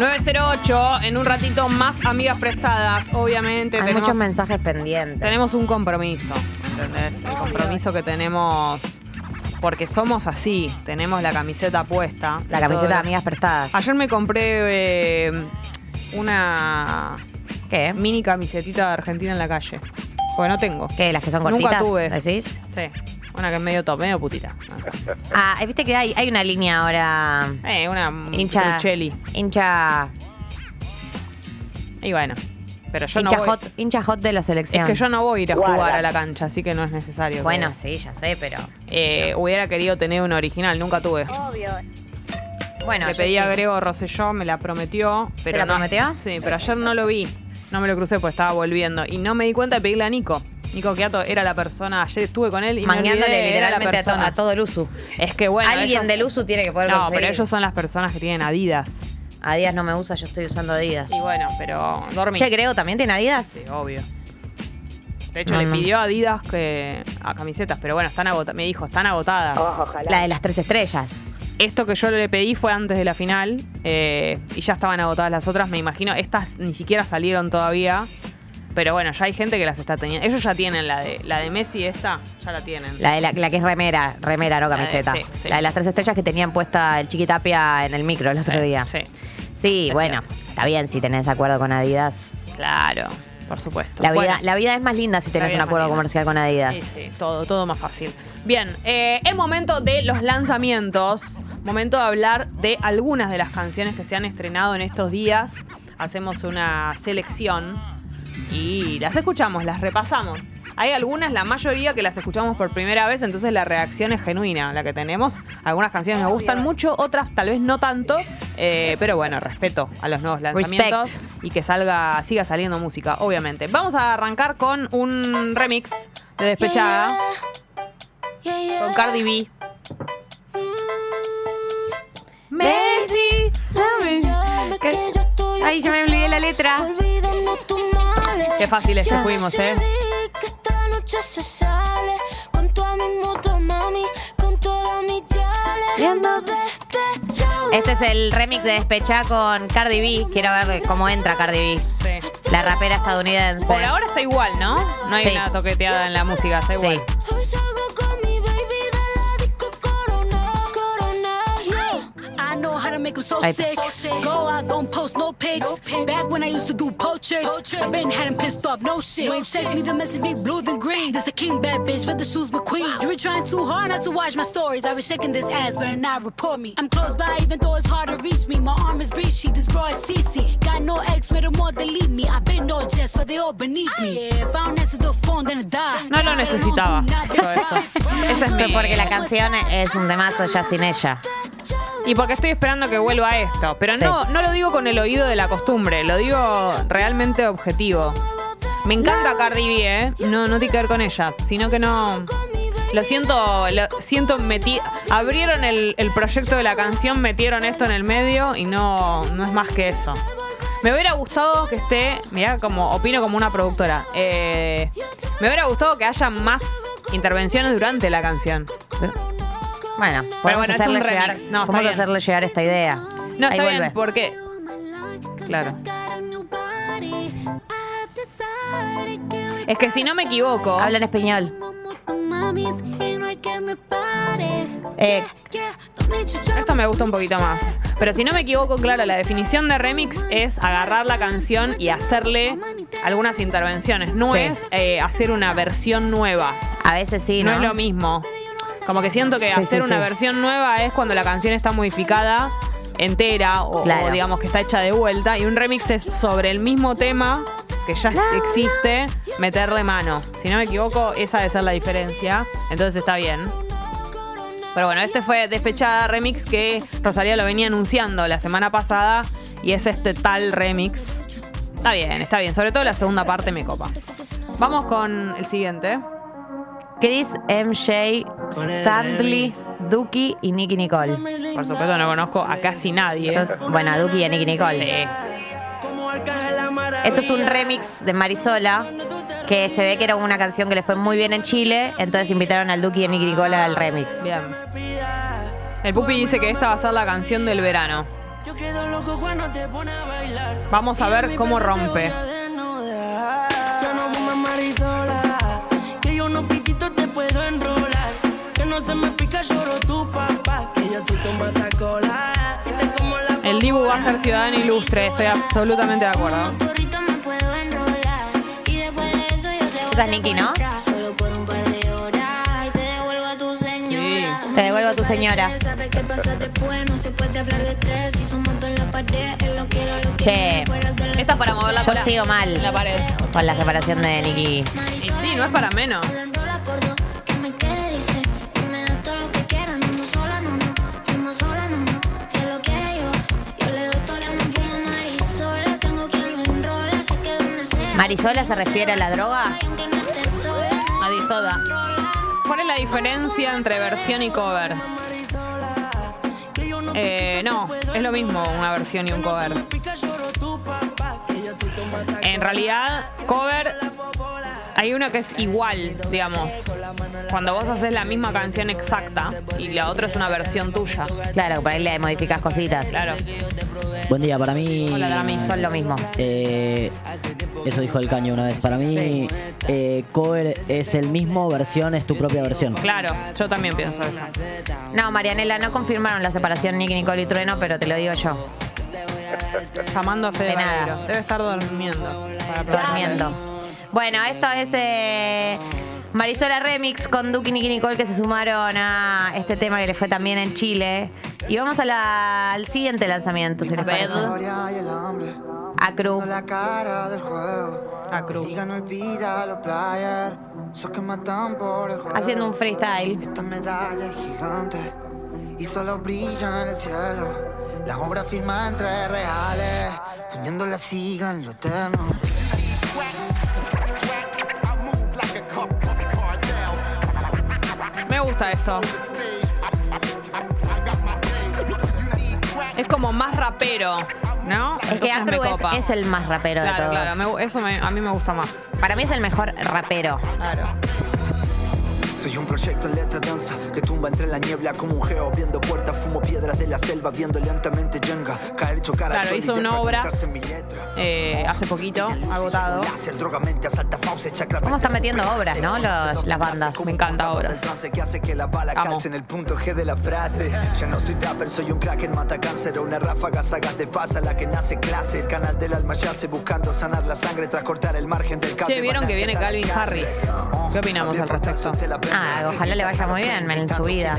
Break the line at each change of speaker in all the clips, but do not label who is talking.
908, en un ratito más amigas prestadas, obviamente.
Hay
tenemos,
muchos mensajes pendientes.
tenemos un compromiso, ¿entendés? El compromiso que tenemos, porque somos así, tenemos la camiseta puesta.
La camiseta de amigas prestadas.
Ayer me compré eh, una
¿Qué?
mini camisetita de Argentina en la calle. Porque no tengo.
¿Qué? ¿Las que son
Nunca
cortitas?
tuve.
¿Decís?
Sí. Una que es medio top, medio putita.
Ah, viste que hay, hay una línea ahora.
Eh, una
Hincha.
Truchelli.
Hincha.
Y bueno. Pero yo
hincha,
no voy.
hot, hincha hot de la selección.
Es que yo no voy a ir a
Guarda.
jugar a la cancha, así que no es necesario.
Bueno,
que-
sí, ya sé, pero.
Eh, hubiera querido tener una original, nunca tuve.
Bueno,
Le pedí a
sí.
Grego Rosselló, me la prometió. Pero
la
no-
prometió?
Sí, pero ayer no lo vi. No me lo crucé porque estaba volviendo. Y no me di cuenta de pedirle a Nico. Nico Quiato era la persona, ayer estuve con él y me
Mangueándole
olvidé, era la
literalmente a, to-
persona.
a todo el uso.
Es que bueno.
Alguien
ellos-
del uso tiene que poder
No,
conseguir.
pero ellos son las personas que tienen Adidas.
Adidas no me usa, yo estoy usando Adidas.
Y bueno, pero dormí.
Che, Grego, ¿también tiene Adidas?
Sí, obvio. De hecho,
No,
le
no.
pidió a Adidas que a camisetas, pero bueno, están agotadas. Me dijo, están agotadas.
Ojalá.
La de las tres estrellas.
Esto que yo le pedí fue antes de la final eh, y ya estaban agotadas las otras, me imagino. Estas ni siquiera salieron todavía. Pero bueno, ya hay gente que las está teniendo. Ellos ya tienen la de la de Messi, esta, ya la tienen.
La, de la, la que es remera, remera, no
La de-
camiseta.
sí, sí.
La de las tres estrellas que tenían puesta el Chiquitapia en el micro el otro
Sí,
día.
Sí,
Sí,
Es
bueno, está bien si tenés acuerdo con Adidas.
claro, por supuesto.
La vida,
Bueno,
la vida es más linda si tenés un acuerdo comercial con Adidas.
Sí, sí, todo, todo más fácil. Bien, eh, es momento de los lanzamientos. Momento de hablar de algunas de las canciones que se han estrenado en estos días. Hacemos una selección y las escuchamos, las repasamos. Hay algunas, la mayoría que las escuchamos por primera vez, entonces la reacción es genuina, la que tenemos. Algunas canciones nos gustan mucho, otras tal vez no tanto, eh, pero bueno, respeto a los nuevos lanzamientos y que salga, siga saliendo música, obviamente. Vamos a arrancar con un remix de Despechada con Cardi B. Messi.
Ay, yo me olvidé la letra.
Qué fáciles que fuimos, ¿eh?
Que esta noche se sale con toda mi moto, mami, con toda mi yale.
Y ando
despechado.
Este es el remix de Despecha con Cardi B. Quiero ver cómo entra Cardi B.
Sí.
La rapera estadounidense.
Por ahora está igual, ¿no? No hay
Sí.
una toqueteada en la música, está igual.
Sí.
Make them so
Ahí
sick.
está.
Go out, don't post no pics. Back when I used to do poachers, I been had him pissed off, no shit. You ain't text me the message be blue than green. This a king bad bitch, but the shoes McQueen. You were trying too hard not to watch my stories. I was shaking this ass, better not report me. I'm close by, even though it's hard to reach me. My arm is breachy, this bra is CC. Got no ex, but more delete me. I've been no jet, so they all beneath me. If I don't answer the phone, then I die.
No lo necesitaba, todo esto. Esa es mi-
Porque la canción es un temazo ya sin ella.
Y porque estoy esperando que vuelva esto. Pero no, no lo digo con el oído de la costumbre, lo digo realmente objetivo. Me encanta Cardi B, ¿eh? No, no tiene que ver con ella, sino que no. Lo siento, lo siento, metí. Abrieron el, el proyecto de la canción, metieron esto en el medio y no, no es más que eso. Me hubiera gustado que esté, mirá como opino como una productora. eh, me hubiera gustado que haya más intervenciones durante la canción.
Bueno, podemos,
bueno, es
hacerle,
un
llegar,
remix. No,
podemos
bien.
hacerle llegar esta idea.
No,
Ahí
está bien, porque. Claro. Es que si no me equivoco.
Habla en español. Eh,
Esto me gusta un poquito más. Pero si no me equivoco, claro, la definición de remix es agarrar la canción y hacerle algunas intervenciones. No
Sí.
es eh, hacer una versión nueva.
a veces sí,
No,
¿no?
es lo mismo. Como que siento que
Sí,
hacer
sí,
una
sí.
versión nueva es cuando la canción está modificada entera o,
Claro.
o digamos que está hecha de vuelta. Y un remix es sobre el mismo tema que ya existe, meterle mano. Si no me equivoco, esa debe ser la diferencia. Entonces está bien. Pero bueno, este fue Despechada Remix que Rosalía lo venía anunciando la semana pasada y es este tal remix. Está bien, está bien. Sobre todo la segunda parte me copa. Vamos con el siguiente.
Chris, MJ, Stanley, Duki y Nicky Nicole.
Por supuesto no conozco a casi nadie.
Yo- bueno, a Duki y a Nicky Nicole.
Sí.
Esto es un remix de Marisola, que se ve que era una canción que le fue muy bien en Chile, entonces invitaron al Duki y a Nicky Nicola al remix.
Bien. El Pupi dice que esta va a ser la canción del verano.
Yo quedo loco cuando te pone a bailar.
Vamos a ver cómo rompe.
Se me pica, lloro tu papá, que yo soy tu matacola. Y te como la
El Dibu va a ser ciudadano ilustre, estoy absolutamente de acuerdo.
Esa es Nicki, ¿no?
Y te devuelvo a tu señora.
Che.
Esta es para mover la
Yo
cola.
sigo mal
la pared.
con la separación de Nicky.
Y sí, no es para menos.
¿Marisola
se refiere a la droga?
Toda. ¿Cuál es la diferencia entre versión y cover? Eh, no, es lo mismo una versión y un cover. En realidad, cover, hay uno que es igual, digamos. Cuando vos haces la misma canción exacta y la otra es una versión tuya.
Claro, por ahí le modificas cositas.
Claro.
Buen día, para mí.
Hola, Drami.
Son lo mismo.
eh, eso dijo el caño una vez. Para mí, eh, cover es el mismo, versión es tu propia versión.
Claro, yo también pienso eso.
No, Marianela, no confirmaron la separación Nicky, Nicole y Trueno, pero te lo digo yo.
Llamando a Fede
De nada.
Debe estar durmiendo. para.
Durmiendo. Bueno, esto es eh, Marisola Remix con Duki y Nicole que se sumaron a este tema que les fue también en Chile. Y vamos a la- al siguiente lanzamiento, si les parece. Acru.
Siendo la cara del juego.
A Cruz.
Diga no olvida los players. Esos que matan por el juego.
Haciendo un freestyle.
Esta medalla es gigante. Y solo brilla en el cielo. La obra firma entre reales. Fundiendo la sigla en lo eterno.
Me gusta esto. Es como más rapero, ¿no?
Es que
me
Acru es,
copa.
es el más rapero de todos.
claro, me eso me- a mí me gusta más.
Para mí es el mejor rapero.
Claro.
Soy un proyecto en letra danza que tumba entre la niebla como un geo viendo puertas, fumo piedras de la selva, viendo lentamente Jenga caer, chocar
Claro, hizo una obra eh, hace poquito, agotado.
¿Cómo están metiendo obras, no? Los- las bandas.
Me encanta obras.
del trance que hace que la bala
Amo.
calce en el punto G de la frase. Ya no soy rapper, soy un crack en mata cáncer, una ráfaga, sagas de pasa la que nace clase. El canal del alma yace buscando sanar la sangre tras cortar el margen del cable.
Che, ¿vieron que viene Calvin Harris? ¿Qué opinamos al respecto?
Ah, ojalá le vaya muy bien en su vida.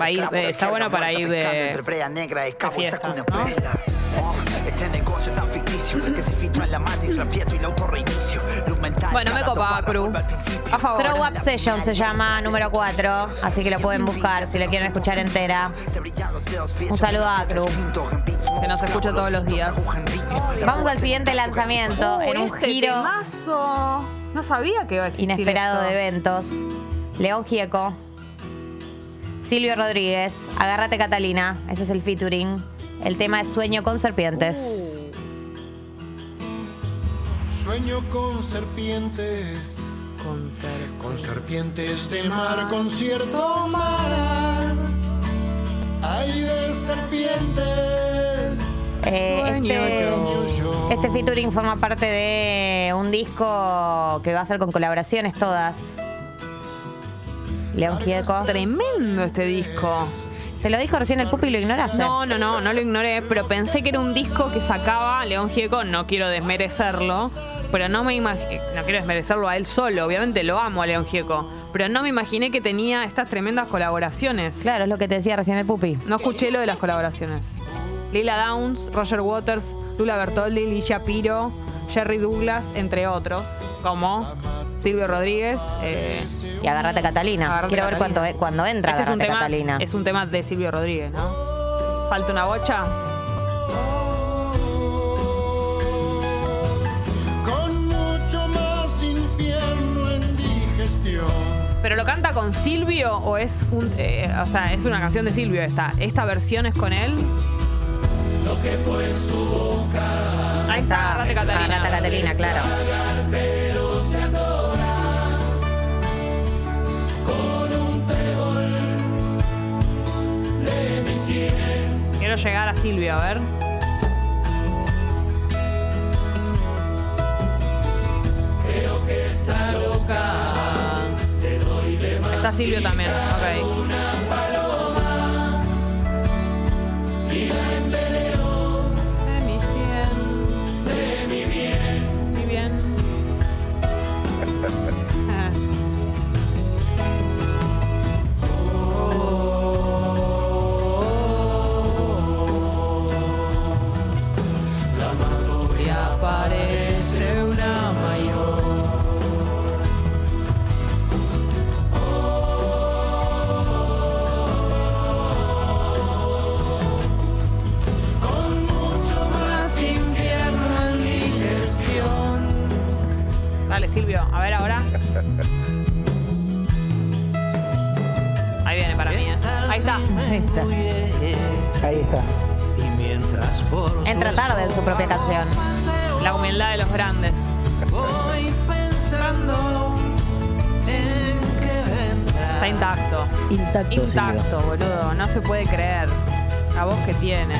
Va a ir, eh, está bueno para ir de- fiesta, Bueno, me copa, Cru. A favor.
Throw Up Session se llama número 4, así que lo pueden buscar si la quieren escuchar entera. Un saludo a Cru.
Que nos escucha todos los días.
Vamos al siguiente lanzamiento en un
este
giro
temazo. No sabía que iba a existir
inesperado
esto.
de eventos. León Gieco, Silvio Rodríguez, Agárrate Catalina, ese es el featuring. El tema es Sueño con Serpientes.
Sueño con serpientes,
Con ser-
con serpientes de mar, con cierto mar. Hay de serpientes.
Eh, este, este featuring forma parte de un disco que va a ser con colaboraciones todas. León Gieco.
Tremendo este disco.
Te lo dijo recién el pupi y lo ignoraste.
No, no, no, no lo ignoré, pero pensé que era un disco que sacaba León Gieco, no quiero desmerecerlo, pero no me imaginé, no quiero desmerecerlo a él solo, obviamente lo amo a León Gieco, pero no me imaginé que tenía estas tremendas colaboraciones.
Claro, es lo que te decía recién el pupi.
No escuché lo de las colaboraciones. Lila Downs, Roger Waters, Lula Bertoldi, Lee Shapiro, Jerry Douglas, entre otros, como Silvio Rodríguez. eh,
Y Agárrate Catalina. Quiero ver
Catalina.
cuánto, cuando entra
este es un,
Agárrate
tema,
Catalina.
es un tema de Silvio Rodríguez, ¿no? ¿Falta una bocha?
Con mucho más infierno en digestión.
¿Pero lo canta con Silvio o es un, eh, o sea, es una canción de Silvio esta? ¿Esta versión es con él? Ahí está, Agarrate Catalina.
Agarrate Catalina, claro.
Quiero llegar a Silvio, a ver. Creo que está loca. Está Silvio también, ok. Dale, Silvio, a ver ahora. Ahí viene para mí, ¿eh? Ahí está.
Ahí está.
Ahí está.
Y mientras por
Entra tarde en su propia canción.
La humildad de los grandes.
voy pensando en que vendrá.
Está intacto.
Intacto,
boludo. No se puede creer. La voz que tiene.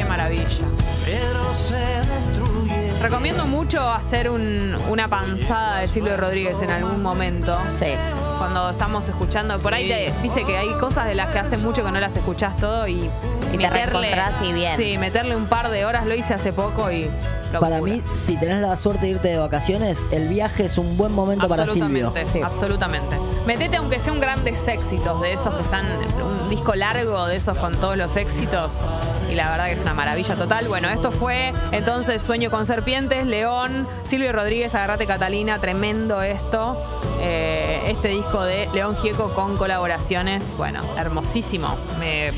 Qué maravilla.
Pero se destruye.
Recomiendo mucho hacer un- una panzada de Silvio Rodríguez en algún momento.
Sí.
Cuando estamos escuchando, por ahí te- viste que hay cosas de las que hace mucho que no las escuchás todo y,
Y te y bien.
Sí, meterle un par de horas lo hice hace poco y locura.
Para mí, si tenés la suerte de irte de vacaciones, el viaje es un buen momento para Silvio.
Absolutamente, absolutamente. Metete aunque sean grandes éxitos de esos que están, un disco largo de esos con todos los éxitos. Y la verdad que es una maravilla total. Bueno, esto fue entonces Sueño con Serpientes, León, Silvio Rodríguez, Agarrate Catalina, tremendo esto. Eh, este disco de León Gieco con colaboraciones, bueno, hermosísimo. Me,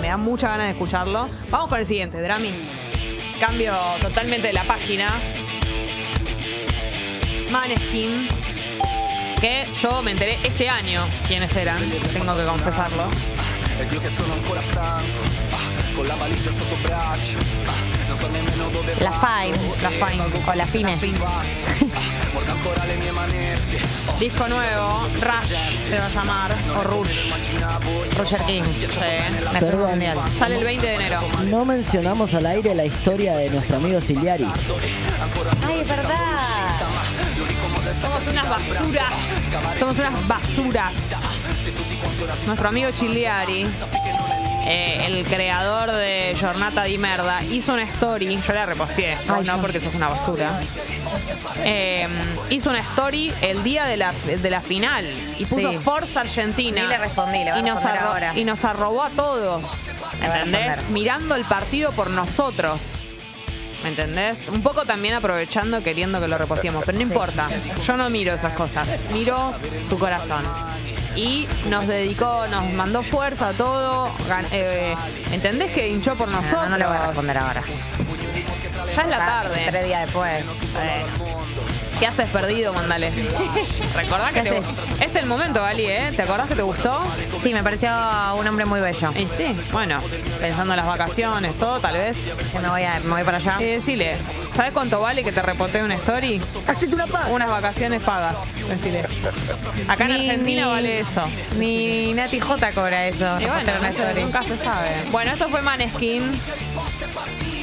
me da mucha ganas de escucharlo. Vamos con el siguiente, Drami. Cambio totalmente de la página. Maneskin que yo me enteré este año quiénes eran, tengo que confesarlo.
La valigia sotto braccio Non so nemmeno dove
La Fine,
e
la Fine, o la Fine.
fossi pazzo. Mordo ancora le mie manette
Disco nuevo, Rush se va a llamar, o Rush.
Roger King.
Sí.
Perdón.
Sale el 20 de enero.
No mencionamos al aire la historia de nuestro amigo Siliari.
Ay, es verdad.
Somos unas basuras. Somos unas basuras. Nuestro amigo Chiliari, eh, el creador de Jornata di Merda, hizo una story. Yo la reposteé,
Ay,
no
yo.
porque sos una basura. Eh, hizo una story el día de la, de la final y puso
Sí.
Forza Argentina.
Ni le respondí, le voy a
y nos,
responder
arro-
ahora.
y nos arrobó a todos.
A
¿Entendés? Mirando el partido por nosotros. ¿Me entendés? Un poco también aprovechando, queriendo que lo reposteemos, pero no importa. Yo no miro esas cosas, miro su corazón. Y nos dedicó, nos mandó fuerza, todo. gan- eh, ¿Entendés que hinchó por nosotros?
No, no le voy a responder ahora.
Ya es la tarde.
Tres días después.
Bueno. ¿Qué haces perdido? Mándale. Recordá que
¿Qué
te
haces?
Este es el momento, Gali, ¿eh? ¿Te acordás que te gustó?
Sí, me pareció un hombre muy bello.
Y sí, bueno, pensando en las vacaciones, todo, tal vez.
Que me voy, a, me voy para allá.
Eh, decile, ¿sabes cuánto vale que te repotee una story?
Hacete una paz.
Unas vacaciones pagas, decile. Acá en
Ni-
Argentina
ni-
vale eso.
Ni Nati J cobra eso.
Y bueno,
una
no se-
story.
nunca se sabe. Bueno, esto fue Maneskin.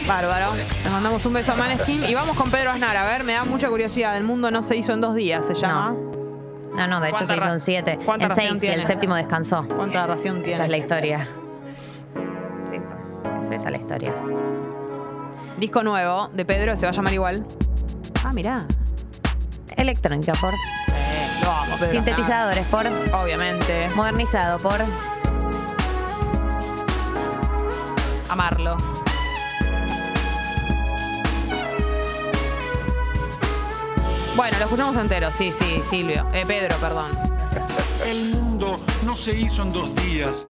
Bárbaro. Le mandamos un beso a Maneskin. Y vamos con Pedro Aznar. A ver, me da mucha curiosidad. El mundo no se hizo en dos días, se llama.
No, no, de hecho
¿Cuánta
se hizo en siete.
cuánta
En
ración
seis y
tiene?
el séptimo descansó.
¿Cuánta ración tiene?
Esa es la historia. Sí, es esa la historia.
Disco nuevo de Pedro, se va a llamar igual. Ah, mirá.
Electrónica por.
Lo amo, Pedro
Sintetizadores por.
Obviamente.
Modernizado por.
Amarlo. Bueno, lo escuchamos entero, sí, sí, Silvio. Eh, Pedro, perdón.
El mundo no se hizo en dos días.